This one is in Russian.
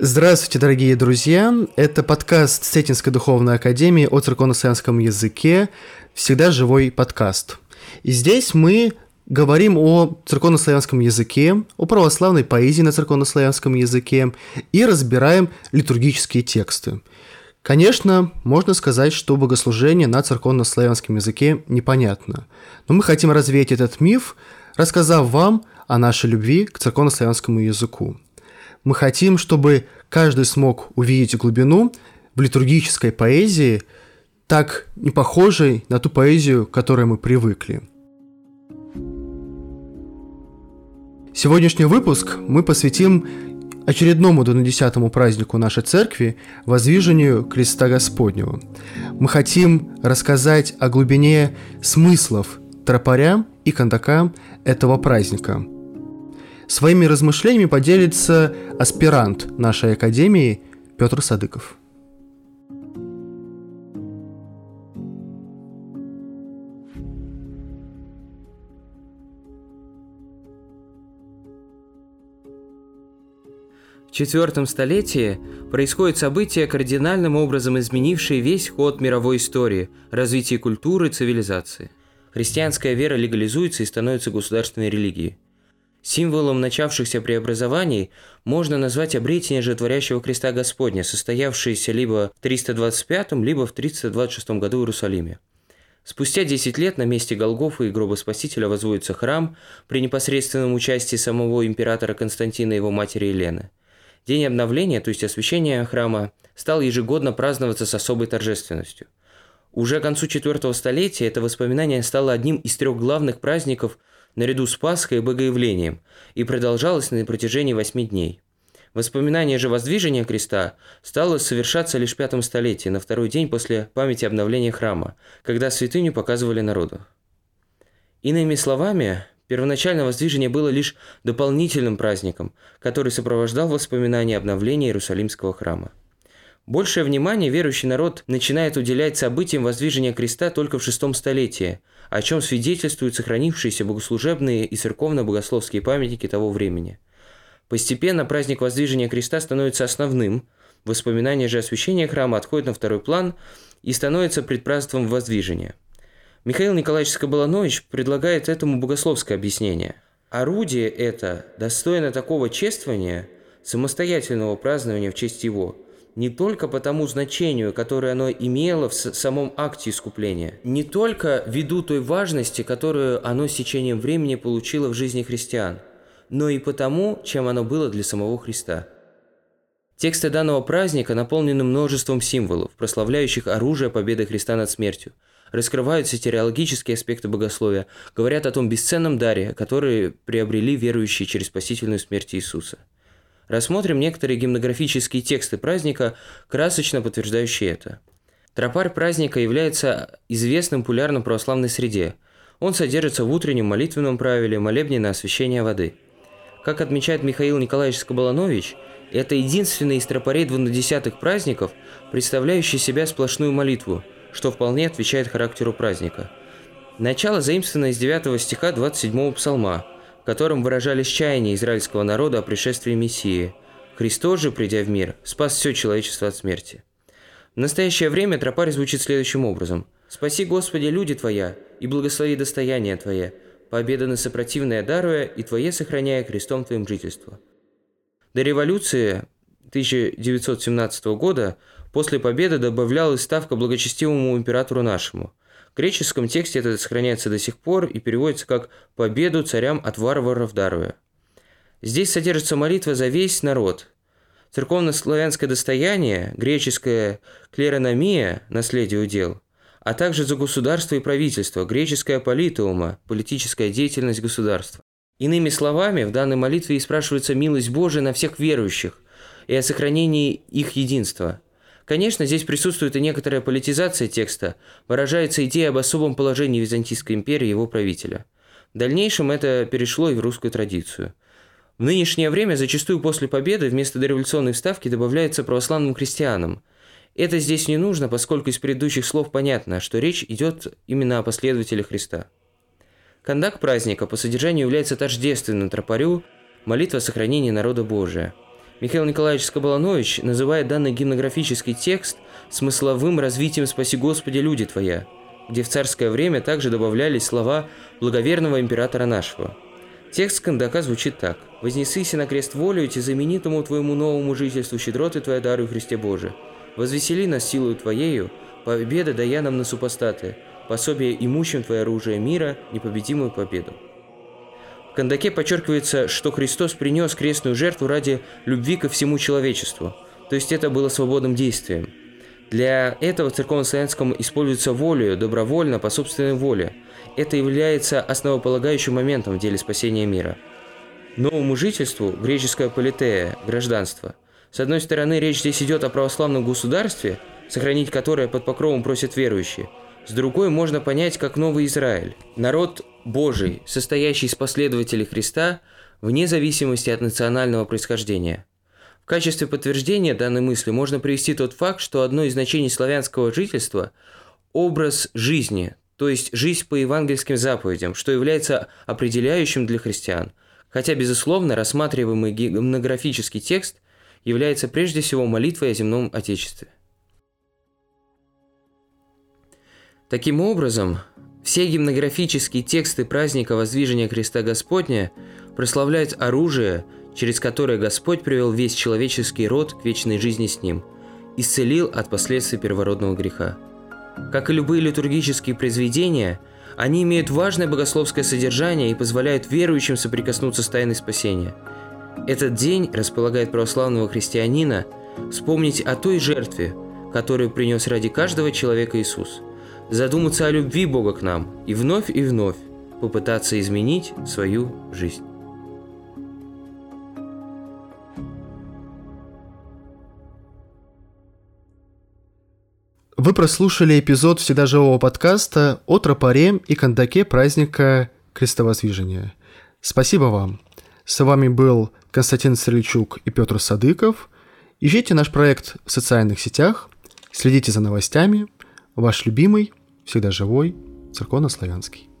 Здравствуйте, дорогие друзья! Это подкаст Сетинской духовной академии о церковно-славянском языке «Всегда живой подкаст». И здесь мы говорим о церковно-славянском языке, о православной поэзии на церковно-славянском языке и разбираем литургические тексты. Конечно, можно сказать, что богослужение на церковно-славянском языке непонятно, но мы хотим развеять этот миф, рассказав вам о нашей любви к церковно-славянскому языку. Мы хотим, чтобы каждый смог увидеть глубину в литургической поэзии, так не похожей на ту поэзию, к которой мы привыкли. Сегодняшний выпуск мы посвятим очередному донадесятому празднику нашей церкви – воздвижению Креста Господнего. Мы хотим рассказать о глубине смыслов тропаря и кондака этого праздника – Своими размышлениями поделится аспирант нашей академии Петр Садыков. В четвертом столетии происходит событие, кардинальным образом изменившее весь ход мировой истории, развитие культуры цивилизации. Христианская вера легализуется и становится государственной религией. Символом начавшихся преобразований можно назвать обретение же творящего креста Господня, состоявшееся либо в 325, либо в 326 году в Иерусалиме. Спустя 10 лет на месте Голгофа и гроба Спасителя возводится храм при непосредственном участии самого императора Константина и его матери Елены. День обновления, то есть освящения храма, стал ежегодно праздноваться с особой торжественностью. Уже к концу IV столетия это воспоминание стало одним из трех главных праздников – наряду с Пасхой и Богоявлением, и продолжалось на протяжении восьми дней. Воспоминание же воздвижения креста стало совершаться лишь в пятом столетии, на второй день после памяти обновления храма, когда святыню показывали народу. Иными словами, первоначальное воздвижение было лишь дополнительным праздником, который сопровождал воспоминания обновления Иерусалимского храма. Большее внимание верующий народ начинает уделять событиям воздвижения креста только в шестом столетии, о чем свидетельствуют сохранившиеся богослужебные и церковно-богословские памятники того времени. Постепенно праздник воздвижения креста становится основным, воспоминания же освящения храма отходят на второй план и становятся предпраздством воздвижения. Михаил Николаевич Скоболанович предлагает этому богословское объяснение. Орудие это достойно такого чествования, самостоятельного празднования в честь его – не только по тому значению, которое оно имело в самом акте искупления, не только ввиду той важности, которую оно с течением времени получило в жизни христиан, но и потому, чем оно было для самого Христа. Тексты данного праздника наполнены множеством символов, прославляющих оружие победы Христа над смертью, раскрываются теологические аспекты богословия, говорят о том бесценном даре, который приобрели верующие через спасительную смерть Иисуса – Рассмотрим некоторые гимнографические тексты праздника, красочно подтверждающие это. Тропарь праздника является известным в популярном православной среде. Он содержится в утреннем молитвенном правиле молебне на освящение воды. Как отмечает Михаил Николаевич Скобаланович, это единственный из тропарей двунадесятых праздников, представляющий себя сплошную молитву, что вполне отвечает характеру праздника. Начало заимствовано из 9 стиха 27 псалма – в котором выражались чаяния израильского народа о пришествии Мессии. Христос же, придя в мир, спас все человечество от смерти. В настоящее время тропарь звучит следующим образом. «Спаси, Господи, люди Твоя, и благослови достояние Твое, победа на сопротивное даруя, и Твое сохраняя крестом Твоим жительство». До революции 1917 года после победы добавлялась ставка благочестивому императору нашему – в греческом тексте это сохраняется до сих пор и переводится как «победу царям от варваров даруя». Здесь содержится молитва за весь народ. Церковно-славянское достояние, греческая клерономия, наследие удел, а также за государство и правительство, греческая политеума, политическая деятельность государства. Иными словами, в данной молитве и спрашивается милость Божия на всех верующих и о сохранении их единства – Конечно, здесь присутствует и некоторая политизация текста, выражается идея об особом положении Византийской империи и его правителя. В дальнейшем это перешло и в русскую традицию. В нынешнее время зачастую после победы вместо дореволюционной вставки добавляется православным крестьянам. Это здесь не нужно, поскольку из предыдущих слов понятно, что речь идет именно о последователях Христа. Кондак праздника по содержанию является тождественным тропарю, молитва о сохранении народа Божия – Михаил Николаевич Скобаланович называет данный гимнографический текст смысловым развитием «Спаси Господи, люди Твоя», где в царское время также добавлялись слова благоверного императора нашего. Текст Кандака звучит так. «Вознесыся на крест волю, и знаменитому Твоему новому жительству щедроты Твоя дару Христе Боже. Возвесели нас силою Твоею, победа дая нам на супостаты, пособие имущим Твое оружие мира, непобедимую победу». В Кандаке подчеркивается, что Христос принес крестную жертву ради любви ко всему человечеству, то есть это было свободным действием. Для этого в церковно-славянском используется волю, добровольно, по собственной воле. Это является основополагающим моментом в деле спасения мира. Новому жительству – греческое политея, гражданство. С одной стороны, речь здесь идет о православном государстве, сохранить которое под покровом просят верующие – с другой можно понять как новый Израиль, народ Божий, состоящий из последователей Христа, вне зависимости от национального происхождения. В качестве подтверждения данной мысли можно привести тот факт, что одно из значений славянского жительства – образ жизни, то есть жизнь по евангельским заповедям, что является определяющим для христиан, хотя, безусловно, рассматриваемый гимнографический текст является прежде всего молитвой о земном Отечестве. Таким образом, все гимнографические тексты праздника Воздвижения Христа Господня прославляют оружие, через которое Господь привел весь человеческий род к вечной жизни с Ним, исцелил от последствий первородного греха. Как и любые литургические произведения, они имеют важное богословское содержание и позволяют верующим соприкоснуться с тайной спасения. Этот день располагает православного христианина вспомнить о той жертве, которую принес ради каждого человека Иисус – задуматься о любви Бога к нам и вновь и вновь попытаться изменить свою жизнь. Вы прослушали эпизод всегда живого подкаста о тропаре и кондаке праздника Крестовоздвижения. Спасибо вам. С вами был Константин Стрельчук и Петр Садыков. Ищите наш проект в социальных сетях, следите за новостями. Ваш любимый – всегда живой, церковно-славянский. thank